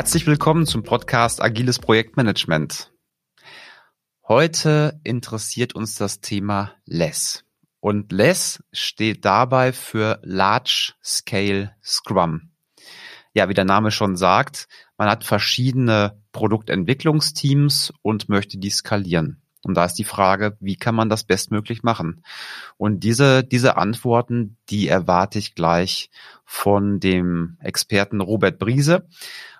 Herzlich willkommen zum Podcast Agiles Projektmanagement. Heute interessiert uns das Thema LESS. Und LESS steht dabei für Large Scale Scrum. Ja, wie der Name schon sagt, man hat verschiedene Produktentwicklungsteams und möchte die skalieren. Und da ist die Frage, wie kann man das bestmöglich machen? Und diese, diese Antworten, die erwarte ich gleich von dem Experten Robert Briese.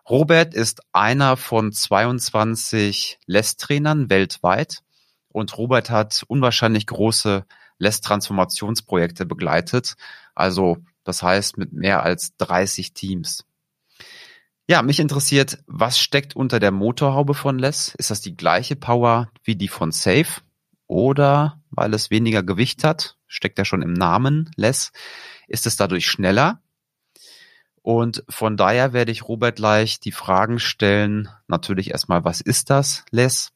Robert ist einer von 22 LESS-Trainern weltweit und Robert hat unwahrscheinlich große LESS-Transformationsprojekte begleitet. Also das heißt mit mehr als 30 Teams. Ja, mich interessiert, was steckt unter der Motorhaube von Less? Ist das die gleiche Power wie die von Safe? Oder weil es weniger Gewicht hat, steckt ja schon im Namen Less, ist es dadurch schneller? Und von daher werde ich Robert gleich die Fragen stellen. Natürlich erstmal, was ist das Less?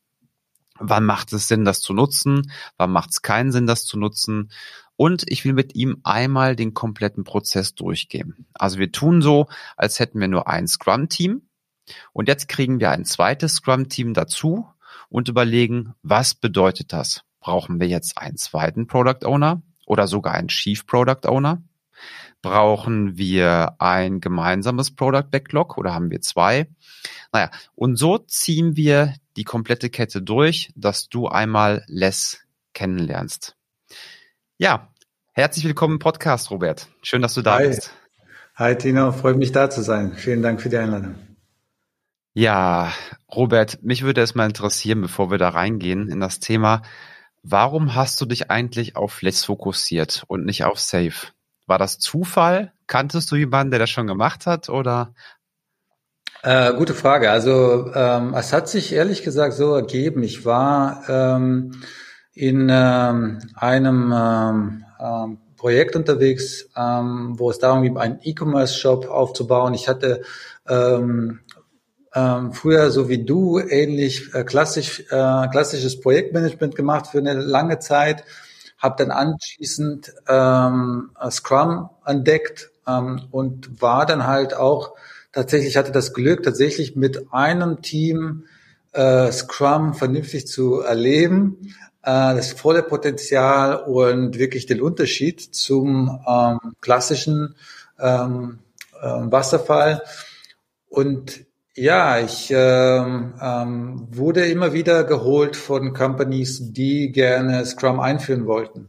Wann macht es Sinn, das zu nutzen? Wann macht es keinen Sinn, das zu nutzen? Und ich will mit ihm einmal den kompletten Prozess durchgehen. Also wir tun so, als hätten wir nur ein Scrum-Team. Und jetzt kriegen wir ein zweites Scrum-Team dazu und überlegen, was bedeutet das? Brauchen wir jetzt einen zweiten Product Owner oder sogar einen Chief Product Owner? Brauchen wir ein gemeinsames Product Backlog oder haben wir zwei? Naja, und so ziehen wir die komplette Kette durch, dass du einmal Less kennenlernst. Ja, herzlich willkommen im Podcast, Robert. Schön, dass du da Hi. bist. Hi Tino, freut mich da zu sein. Vielen Dank für die Einladung. Ja, Robert, mich würde es mal interessieren, bevor wir da reingehen in das Thema, warum hast du dich eigentlich auf Less fokussiert und nicht auf Safe? War das Zufall? Kanntest du jemanden, der das schon gemacht hat oder? Äh, gute Frage. Also ähm, es hat sich ehrlich gesagt so ergeben. Ich war ähm, in ähm, einem ähm, ähm, Projekt unterwegs, ähm, wo es darum ging, einen E-Commerce-Shop aufzubauen. Ich hatte ähm, ähm, früher, so wie du, ähnlich äh, klassisch, äh, klassisches Projektmanagement gemacht für eine lange Zeit, habe dann anschließend ähm, Scrum entdeckt ähm, und war dann halt auch tatsächlich, hatte das Glück, tatsächlich mit einem Team äh, Scrum vernünftig zu erleben das volle Potenzial und wirklich den Unterschied zum ähm, klassischen ähm, äh, Wasserfall. Und ja, ich ähm, ähm, wurde immer wieder geholt von Companies, die gerne Scrum einführen wollten.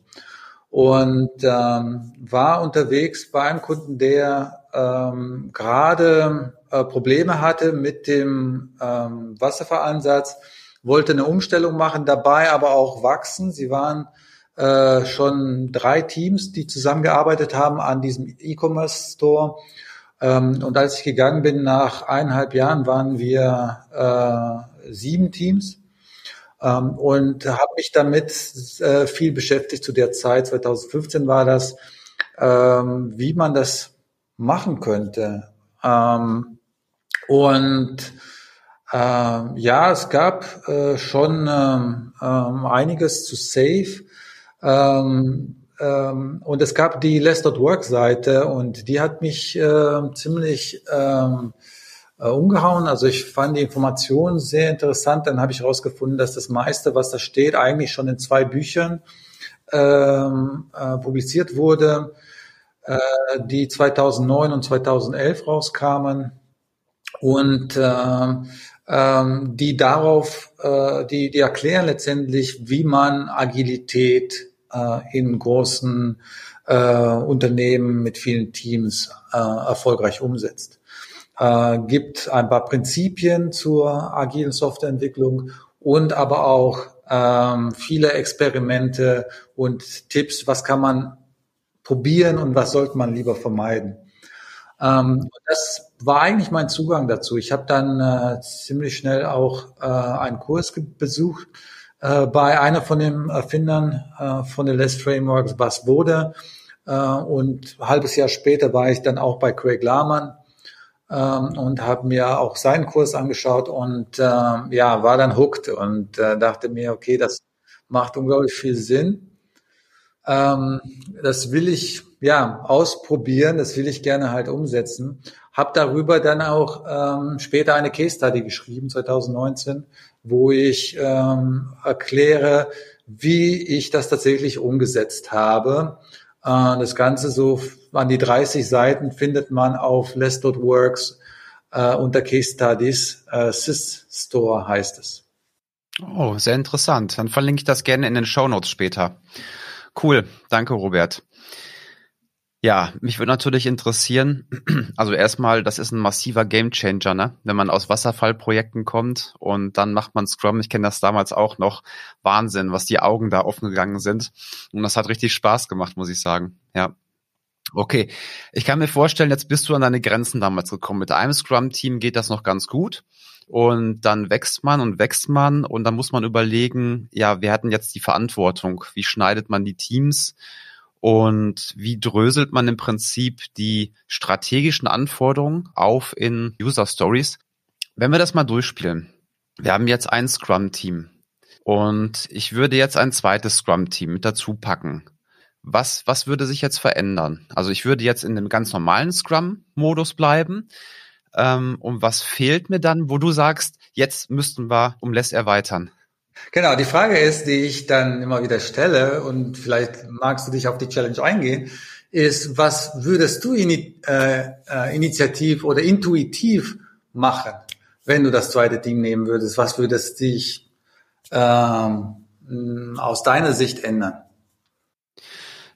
Und ähm, war unterwegs bei einem Kunden, der ähm, gerade äh, Probleme hatte mit dem ähm, Wasserfallansatz wollte eine Umstellung machen, dabei aber auch wachsen. Sie waren äh, schon drei Teams, die zusammengearbeitet haben an diesem E-Commerce Store. Ähm, und als ich gegangen bin, nach eineinhalb Jahren waren wir äh, sieben Teams ähm, und habe mich damit äh, viel beschäftigt zu der Zeit. 2015 war das, ähm, wie man das machen könnte. Ähm, und ähm, ja, es gab äh, schon ähm, ähm, einiges zu Safe. Ähm, ähm, und es gab die Less.work Seite und die hat mich äh, ziemlich ähm, äh, umgehauen. Also ich fand die Informationen sehr interessant. Dann habe ich herausgefunden, dass das meiste, was da steht, eigentlich schon in zwei Büchern äh, publiziert wurde, äh, die 2009 und 2011 rauskamen. Und äh, ähm, die darauf, äh, die, die erklären letztendlich, wie man Agilität äh, in großen äh, Unternehmen mit vielen Teams äh, erfolgreich umsetzt. Äh, gibt ein paar Prinzipien zur agilen Softwareentwicklung und aber auch ähm, viele Experimente und Tipps, was kann man probieren und was sollte man lieber vermeiden. Ähm, das war eigentlich mein Zugang dazu. Ich habe dann äh, ziemlich schnell auch äh, einen Kurs besucht äh, bei einer von den Erfindern äh, von den Less Frameworks, Bas Bode. Äh, und ein halbes Jahr später war ich dann auch bei Craig Lahmann ähm, und habe mir auch seinen Kurs angeschaut und äh, ja, war dann hooked und äh, dachte mir, okay, das macht unglaublich viel Sinn. Ähm, das will ich ja ausprobieren, das will ich gerne halt umsetzen habe darüber dann auch ähm, später eine Case Study geschrieben, 2019, wo ich ähm, erkläre, wie ich das tatsächlich umgesetzt habe. Äh, das Ganze so an die 30 Seiten findet man auf less.works äh, unter Case Studies. Äh, Sys Store heißt es. Oh, sehr interessant. Dann verlinke ich das gerne in den Show Notes später. Cool. Danke, Robert. Ja, mich würde natürlich interessieren, also erstmal, das ist ein massiver Gamechanger, ne? Wenn man aus Wasserfallprojekten kommt und dann macht man Scrum, ich kenne das damals auch noch, Wahnsinn, was die Augen da offen gegangen sind. Und das hat richtig Spaß gemacht, muss ich sagen. Ja. Okay, ich kann mir vorstellen, jetzt bist du an deine Grenzen damals gekommen. Mit einem Scrum-Team geht das noch ganz gut. Und dann wächst man und wächst man und dann muss man überlegen, ja, wer hat denn jetzt die Verantwortung? Wie schneidet man die Teams? Und wie dröselt man im Prinzip die strategischen Anforderungen auf in User Stories? Wenn wir das mal durchspielen. Wir haben jetzt ein Scrum-Team und ich würde jetzt ein zweites Scrum-Team mit dazu packen. Was, was würde sich jetzt verändern? Also ich würde jetzt in dem ganz normalen Scrum-Modus bleiben. Ähm, und was fehlt mir dann, wo du sagst, jetzt müssten wir um Less erweitern? Genau, die Frage ist, die ich dann immer wieder stelle, und vielleicht magst du dich auf die Challenge eingehen, ist, was würdest du ini äh, äh, initiativ oder intuitiv machen, wenn du das zweite Team nehmen würdest? Was würdest dich ähm, aus deiner Sicht ändern?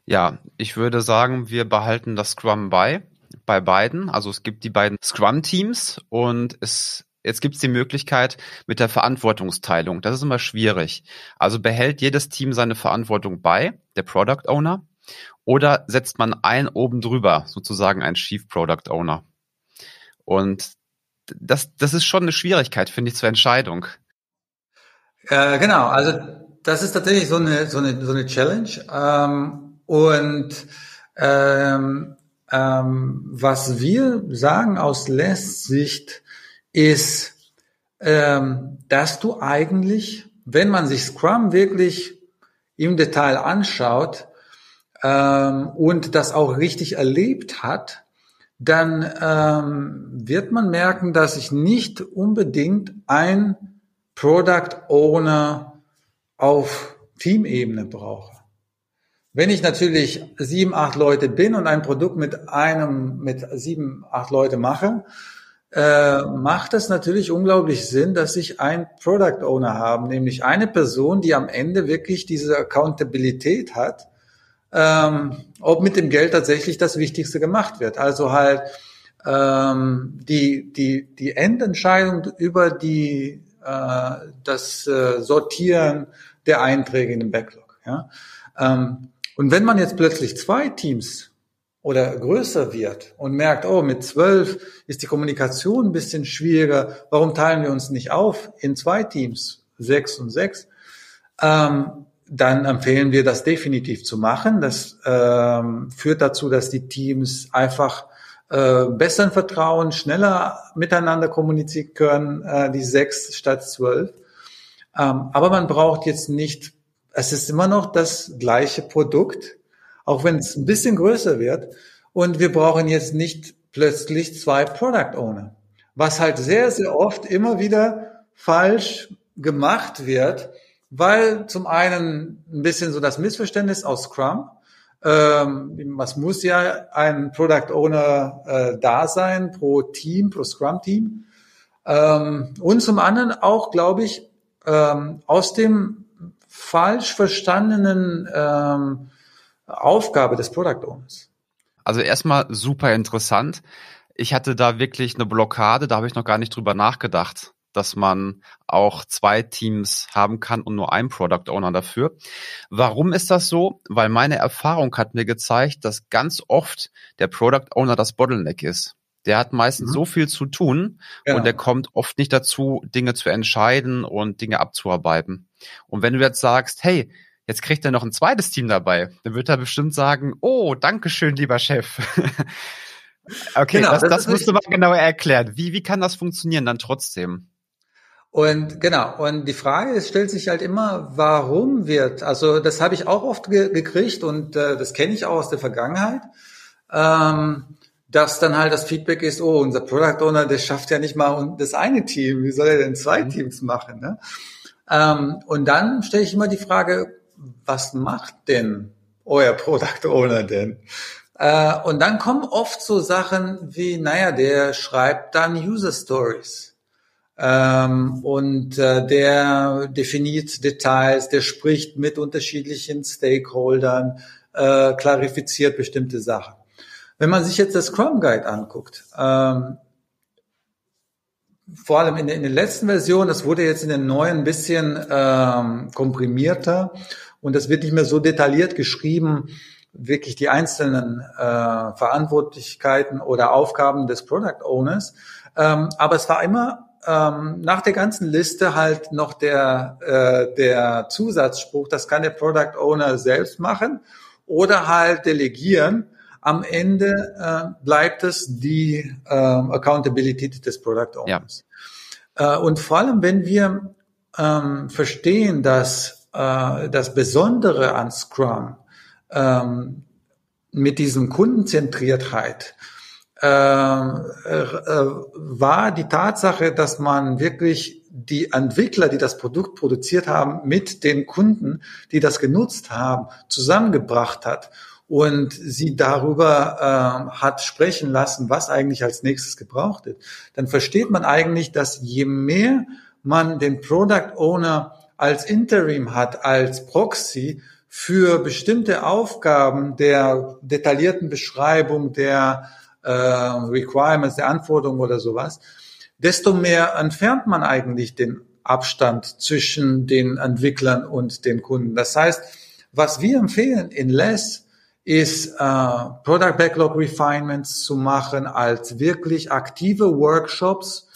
Ja, ich würde sagen, wir behalten das Scrum bei, bei beiden. Also es gibt die beiden Scrum-Teams und es Jetzt gibt es die Möglichkeit mit der Verantwortungsteilung. Das ist immer schwierig. Also behält jedes Team seine Verantwortung bei, der Product Owner, oder setzt man ein oben drüber, sozusagen ein Chief Product Owner. Und das, das ist schon eine Schwierigkeit, finde ich, zur Entscheidung. Äh, genau, also das ist tatsächlich so eine, so eine, so eine Challenge. Ähm, und ähm, ähm, was wir sagen aus Les Sicht, ist, ähm, dass du eigentlich, wenn man sich Scrum wirklich im Detail anschaut ähm, und das auch richtig erlebt hat, dann ähm, wird man merken, dass ich nicht unbedingt ein Product Owner auf Teamebene brauche. Wenn ich natürlich sieben, acht Leute bin und ein Produkt mit einem, mit sieben, acht Leute mache, äh, macht es natürlich unglaublich Sinn, dass ich ein Product Owner habe, nämlich eine Person, die am Ende wirklich diese Accountabilität hat, ähm, ob mit dem Geld tatsächlich das Wichtigste gemacht wird. Also halt ähm, die, die, die Endentscheidung über die, äh, das äh, Sortieren der Einträge in den Backlog. Ja? Ähm, und wenn man jetzt plötzlich zwei Teams oder größer wird und merkt, oh, mit zwölf ist die Kommunikation ein bisschen schwieriger, warum teilen wir uns nicht auf in zwei Teams, sechs und sechs, ähm, dann empfehlen wir das definitiv zu machen. Das ähm, führt dazu, dass die Teams einfach äh, besseren Vertrauen, schneller miteinander kommunizieren können, äh, die sechs statt zwölf. Ähm, aber man braucht jetzt nicht, es ist immer noch das gleiche Produkt, auch wenn es ein bisschen größer wird. Und wir brauchen jetzt nicht plötzlich zwei Product Owner, was halt sehr, sehr oft immer wieder falsch gemacht wird, weil zum einen ein bisschen so das Missverständnis aus Scrum, ähm, was muss ja ein Product Owner äh, da sein pro Team, pro Scrum Team. Ähm, und zum anderen auch, glaube ich, ähm, aus dem falsch verstandenen ähm, Aufgabe des Product Owners. Also erstmal super interessant. Ich hatte da wirklich eine Blockade, da habe ich noch gar nicht drüber nachgedacht, dass man auch zwei Teams haben kann und nur ein Product Owner dafür. Warum ist das so? Weil meine Erfahrung hat mir gezeigt, dass ganz oft der Product Owner das Bottleneck ist. Der hat meistens mhm. so viel zu tun genau. und der kommt oft nicht dazu, Dinge zu entscheiden und Dinge abzuarbeiten. Und wenn du jetzt sagst, hey, Jetzt kriegt er noch ein zweites Team dabei. Dann wird er bestimmt sagen, oh, danke schön, lieber Chef. okay, genau, das, das, das musst du mal genauer erklären. Wie, wie kann das funktionieren dann trotzdem? Und genau, und die Frage es stellt sich halt immer, warum wird, also das habe ich auch oft ge gekriegt und äh, das kenne ich auch aus der Vergangenheit. Ähm, dass dann halt das Feedback ist, oh, unser Product Owner, der schafft ja nicht mal das eine Team, wie soll er denn zwei mhm. Teams machen? Ne? Ähm, und dann stelle ich immer die Frage, was macht denn euer Product Owner denn? Äh, und dann kommen oft so Sachen wie, naja, der schreibt dann User Stories. Ähm, und äh, der definiert Details, der spricht mit unterschiedlichen Stakeholdern, äh, klarifiziert bestimmte Sachen. Wenn man sich jetzt das Scrum Guide anguckt, ähm, vor allem in, in der letzten Version, das wurde jetzt in den neuen ein bisschen ähm, komprimierter und das wird nicht mehr so detailliert geschrieben, wirklich die einzelnen äh, Verantwortlichkeiten oder Aufgaben des Product Owners. Ähm, aber es war immer ähm, nach der ganzen Liste halt noch der, äh, der Zusatzspruch, das kann der Product Owner selbst machen oder halt delegieren. Am Ende äh, bleibt es die äh, Accountability des Product Owners. Ja. Äh, und vor allem, wenn wir ähm, verstehen, dass äh, das Besondere an Scrum ähm, mit diesem Kundenzentriertheit äh, äh, war die Tatsache, dass man wirklich die Entwickler, die das Produkt produziert haben, mit den Kunden, die das genutzt haben, zusammengebracht hat und sie darüber äh, hat sprechen lassen, was eigentlich als nächstes gebraucht wird, dann versteht man eigentlich, dass je mehr man den Product Owner als Interim hat, als Proxy für bestimmte Aufgaben der detaillierten Beschreibung der äh, Requirements, der Anforderungen oder sowas, desto mehr entfernt man eigentlich den Abstand zwischen den Entwicklern und den Kunden. Das heißt, was wir empfehlen in Less ist äh, Product Backlog Refinements zu machen als wirklich aktive Workshops,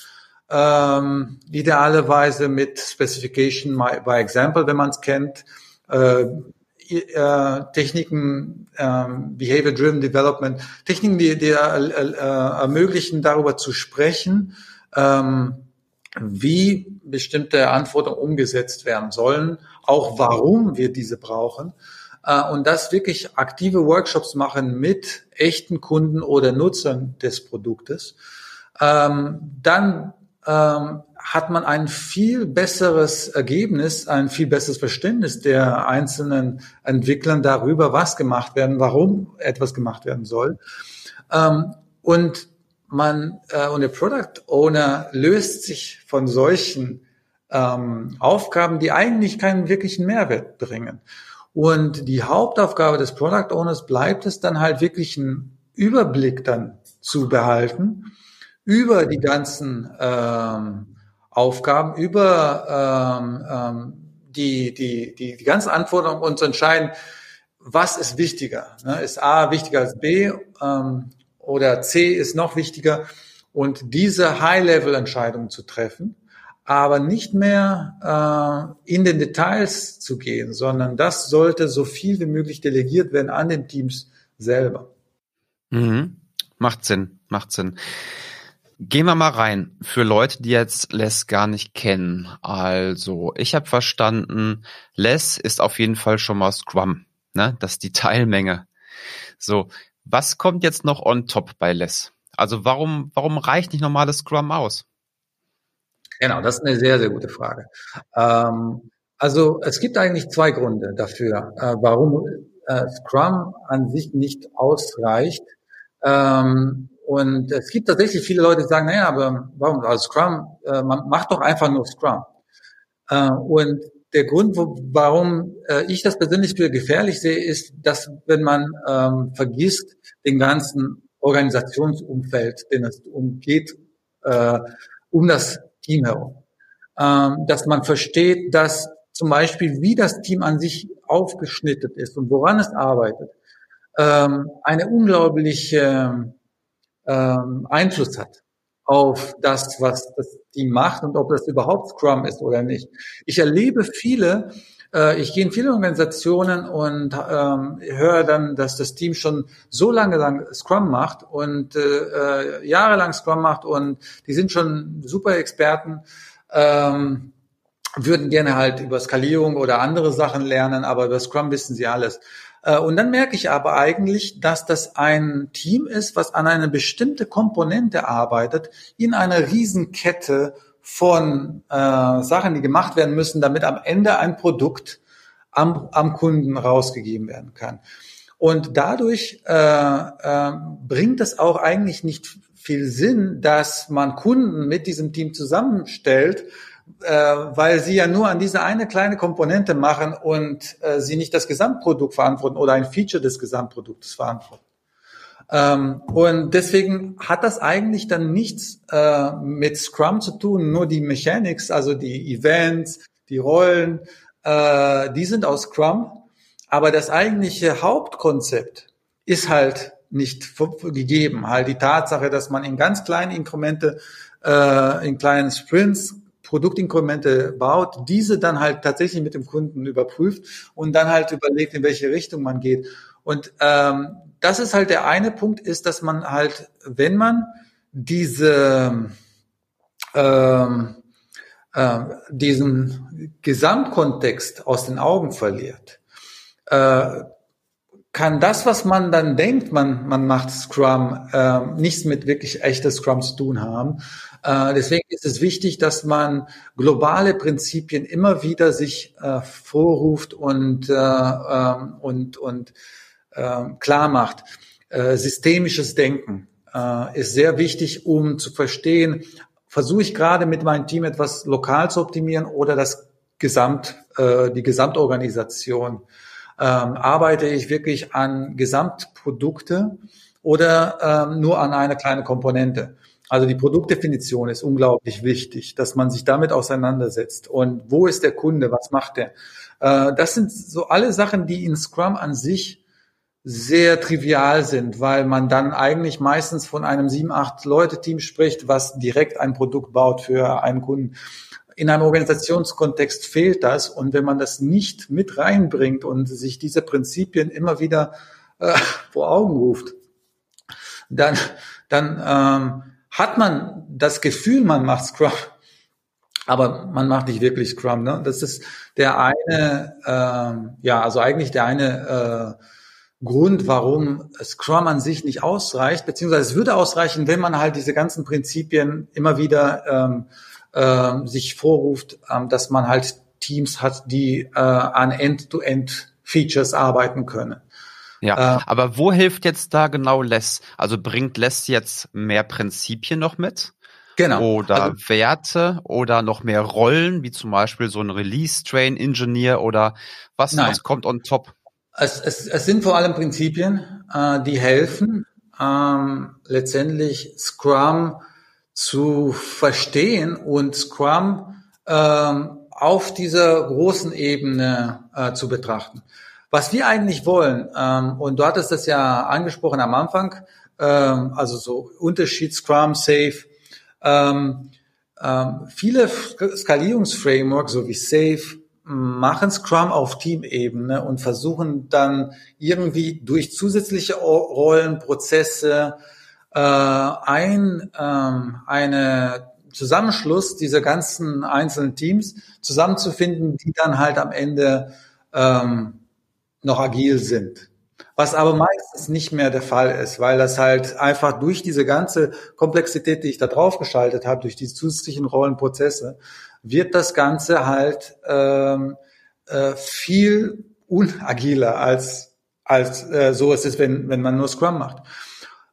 ähm, idealerweise mit Specification by Example, wenn man es kennt, äh, äh, Techniken, äh, Behavior-Driven Development, Techniken, die, die äh, äh, ermöglichen, darüber zu sprechen, ähm, wie bestimmte Anforderungen umgesetzt werden sollen, auch warum wir diese brauchen. Äh, und das wirklich aktive Workshops machen mit echten Kunden oder Nutzern des Produktes. Ähm, dann ähm, hat man ein viel besseres Ergebnis, ein viel besseres Verständnis der einzelnen Entwicklern darüber, was gemacht werden, warum etwas gemacht werden soll. Ähm, und man äh, und der Product Owner löst sich von solchen Aufgaben, die eigentlich keinen wirklichen Mehrwert bringen. Und die Hauptaufgabe des Product Owners bleibt es dann halt wirklich einen Überblick dann zu behalten über die ganzen ähm, Aufgaben, über ähm, ähm, die, die, die, die ganzen Anforderungen und zu entscheiden, was ist wichtiger. Ne? Ist A wichtiger als B ähm, oder C ist noch wichtiger? Und diese High-Level-Entscheidungen zu treffen, aber nicht mehr äh, in den Details zu gehen, sondern das sollte so viel wie möglich delegiert werden an den Teams selber. Mhm. Macht Sinn, macht Sinn. Gehen wir mal rein für Leute, die jetzt Less gar nicht kennen. Also, ich habe verstanden, Less ist auf jeden Fall schon mal Scrum, ne? Das ist die Teilmenge. So, was kommt jetzt noch on top bei Less? Also, warum warum reicht nicht normales Scrum aus? Genau, das ist eine sehr sehr gute Frage. Ähm, also, es gibt eigentlich zwei Gründe dafür, äh, warum äh, Scrum an sich nicht ausreicht. Ähm, und es gibt tatsächlich viele Leute, die sagen, naja, aber warum, also Scrum, äh, man macht doch einfach nur Scrum. Äh, und der Grund, wo, warum äh, ich das persönlich für gefährlich sehe, ist, dass wenn man ähm, vergisst, den ganzen Organisationsumfeld, den es umgeht, äh, um das Team herum, ähm, dass man versteht, dass zum Beispiel, wie das Team an sich aufgeschnitten ist und woran es arbeitet, ähm, eine unglaubliche ähm, Einfluss hat auf das, was das Team macht und ob das überhaupt Scrum ist oder nicht. Ich erlebe viele, äh, ich gehe in viele Organisationen und ähm, höre dann, dass das Team schon so lange lang Scrum macht und äh, äh, jahrelang Scrum macht und die sind schon super Experten. Ähm, würden gerne halt über Skalierung oder andere Sachen lernen, aber über Scrum wissen sie alles. Äh, und dann merke ich aber eigentlich, dass das ein Team ist, was an eine bestimmte Komponente arbeitet, in einer Riesenkette von äh, Sachen, die gemacht werden müssen, damit am Ende ein Produkt am, am Kunden rausgegeben werden kann. Und dadurch äh, äh, bringt es auch eigentlich nicht viel Sinn, dass man Kunden mit diesem Team zusammenstellt, äh, weil sie ja nur an diese eine kleine Komponente machen und äh, sie nicht das Gesamtprodukt verantworten oder ein Feature des Gesamtproduktes verantworten. Ähm, und deswegen hat das eigentlich dann nichts äh, mit Scrum zu tun, nur die Mechanics, also die Events, die Rollen, äh, die sind aus Scrum, aber das eigentliche Hauptkonzept ist halt nicht gegeben. Halt die Tatsache, dass man in ganz kleinen Inkremente, äh, in kleinen Sprints Produktinkremente baut, diese dann halt tatsächlich mit dem Kunden überprüft und dann halt überlegt, in welche Richtung man geht. Und ähm, das ist halt der eine Punkt, ist, dass man halt, wenn man diese ähm, äh, diesen Gesamtkontext aus den Augen verliert, äh, kann das, was man dann denkt, man, man macht Scrum, äh, nichts mit wirklich echter Scrum zu tun haben. Äh, deswegen ist es wichtig, dass man globale Prinzipien immer wieder sich äh, vorruft und, äh, äh, und, und äh, klar macht. Äh, systemisches Denken äh, ist sehr wichtig, um zu verstehen, versuche ich gerade mit meinem Team etwas lokal zu optimieren oder das Gesamt, äh, die Gesamtorganisation ähm, arbeite ich wirklich an Gesamtprodukte oder ähm, nur an eine kleine Komponente? Also die Produktdefinition ist unglaublich wichtig, dass man sich damit auseinandersetzt. Und wo ist der Kunde? Was macht der? Äh, das sind so alle Sachen, die in Scrum an sich sehr trivial sind, weil man dann eigentlich meistens von einem sieben, acht Leute Team spricht, was direkt ein Produkt baut für einen Kunden in einem Organisationskontext fehlt das. Und wenn man das nicht mit reinbringt und sich diese Prinzipien immer wieder äh, vor Augen ruft, dann, dann ähm, hat man das Gefühl, man macht Scrum, aber man macht nicht wirklich Scrum. Ne? Das ist der eine, ähm, ja, also eigentlich der eine äh, Grund, warum Scrum an sich nicht ausreicht, beziehungsweise es würde ausreichen, wenn man halt diese ganzen Prinzipien immer wieder ähm, äh, sich vorruft, ähm, dass man halt Teams hat, die äh, an End-to-End-Features arbeiten können. Ja, äh, aber wo hilft jetzt da genau Less? Also bringt Less jetzt mehr Prinzipien noch mit? Genau. Oder also, Werte oder noch mehr Rollen, wie zum Beispiel so ein Release-Train-Engineer oder was, was kommt on top? Es, es, es sind vor allem Prinzipien, äh, die helfen, ähm, letztendlich Scrum zu verstehen und Scrum ähm, auf dieser großen Ebene äh, zu betrachten. Was wir eigentlich wollen, ähm, und du hattest das ja angesprochen am Anfang, ähm, also so Unterschied Scrum, Safe, ähm, ähm, viele Skalierungsframeworks, so wie Safe, machen Scrum auf Teamebene und versuchen dann irgendwie durch zusätzliche Rollen, Prozesse, äh, ein ähm, eine Zusammenschluss dieser ganzen einzelnen Teams zusammenzufinden, die dann halt am Ende ähm, noch agil sind. Was aber meistens nicht mehr der Fall ist, weil das halt einfach durch diese ganze Komplexität, die ich da drauf geschaltet habe, durch die zusätzlichen Rollenprozesse, wird das Ganze halt ähm, äh, viel unagiler als als äh, so ist es, wenn wenn man nur Scrum macht.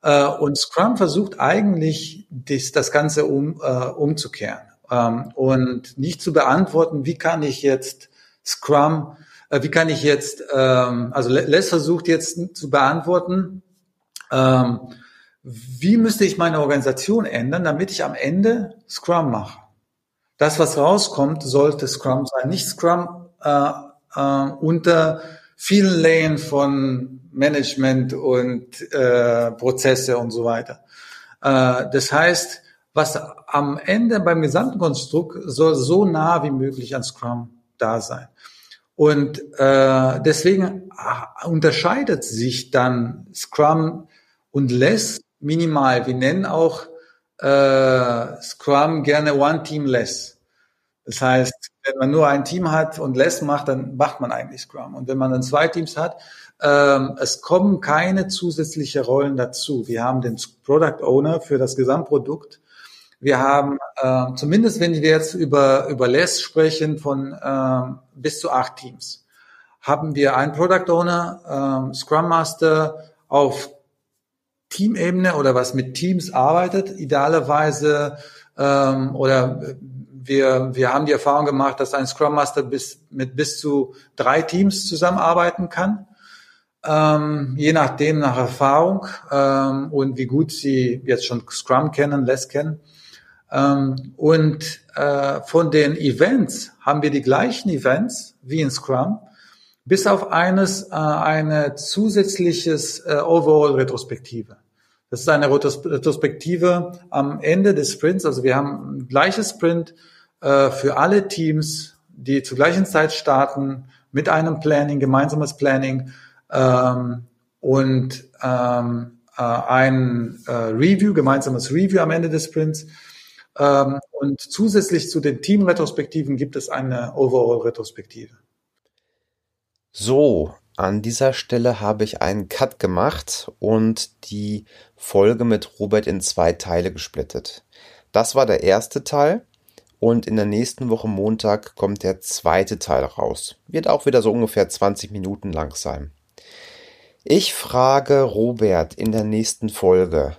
Äh, und Scrum versucht eigentlich, das, das Ganze um, äh, umzukehren ähm, und nicht zu beantworten, wie kann ich jetzt Scrum, äh, wie kann ich jetzt, ähm, also Les versucht jetzt zu beantworten, ähm, wie müsste ich meine Organisation ändern, damit ich am Ende Scrum mache. Das, was rauskommt, sollte Scrum sein, nicht Scrum äh, äh, unter vielen Layen von Management und äh, Prozesse und so weiter. Äh, das heißt, was am Ende beim gesamten Konstrukt soll so nah wie möglich an Scrum da sein. Und äh, deswegen äh, unterscheidet sich dann Scrum und Less minimal. Wir nennen auch äh, Scrum gerne One Team Less. Das heißt, wenn man nur ein Team hat und Less macht, dann macht man eigentlich Scrum. Und wenn man dann zwei Teams hat, ähm, es kommen keine zusätzliche Rollen dazu. Wir haben den Product Owner für das Gesamtprodukt. Wir haben, äh, zumindest wenn wir jetzt über, über Less sprechen, von äh, bis zu acht Teams, haben wir einen Product Owner, äh, Scrum Master auf Teamebene oder was mit Teams arbeitet, idealerweise ähm, oder wir, wir haben die Erfahrung gemacht, dass ein Scrum Master bis, mit bis zu drei Teams zusammenarbeiten kann, ähm, je nachdem nach Erfahrung ähm, und wie gut sie jetzt schon Scrum kennen, Less kennen. Ähm, und äh, von den Events haben wir die gleichen Events wie in Scrum, bis auf eines äh, eine zusätzliches äh, Overall-Retrospektive. Das ist eine Retrospektive am Ende des Sprints. Also wir haben ein gleiches Sprint für alle Teams, die zur gleichen Zeit starten, mit einem Planning, gemeinsames Planning ähm, und ähm, äh, ein Review, gemeinsames Review am Ende des Sprints. Ähm, und zusätzlich zu den Team-Retrospektiven gibt es eine Overall-Retrospektive. So, an dieser Stelle habe ich einen Cut gemacht und die Folge mit Robert in zwei Teile gesplittet. Das war der erste Teil und in der nächsten Woche Montag kommt der zweite Teil raus. Wird auch wieder so ungefähr 20 Minuten lang sein. Ich frage Robert in der nächsten Folge,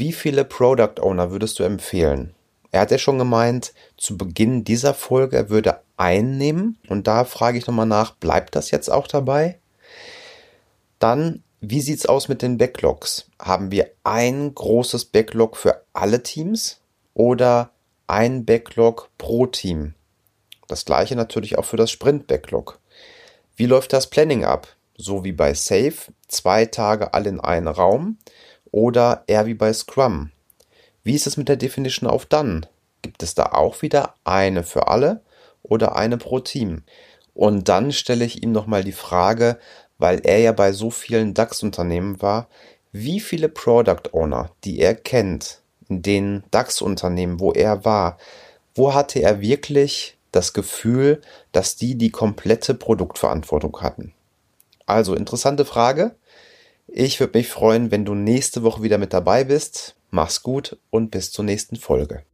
wie viele Product Owner würdest du empfehlen? Er hat ja schon gemeint, zu Beginn dieser Folge, er würde einnehmen. Und da frage ich nochmal nach, bleibt das jetzt auch dabei? Dann, wie sieht's aus mit den Backlogs? Haben wir ein großes Backlog für alle Teams oder ein Backlog pro Team? Das gleiche natürlich auch für das Sprint-Backlog. Wie läuft das Planning ab? So wie bei Safe, zwei Tage alle in einen Raum oder eher wie bei Scrum? Wie ist es mit der Definition auf Done? Gibt es da auch wieder eine für alle oder eine pro Team? Und dann stelle ich ihm nochmal die Frage, weil er ja bei so vielen DAX-Unternehmen war, wie viele Product Owner, die er kennt, in den DAX-Unternehmen, wo er war, wo hatte er wirklich das Gefühl, dass die die komplette Produktverantwortung hatten? Also interessante Frage. Ich würde mich freuen, wenn du nächste Woche wieder mit dabei bist. Mach's gut und bis zur nächsten Folge.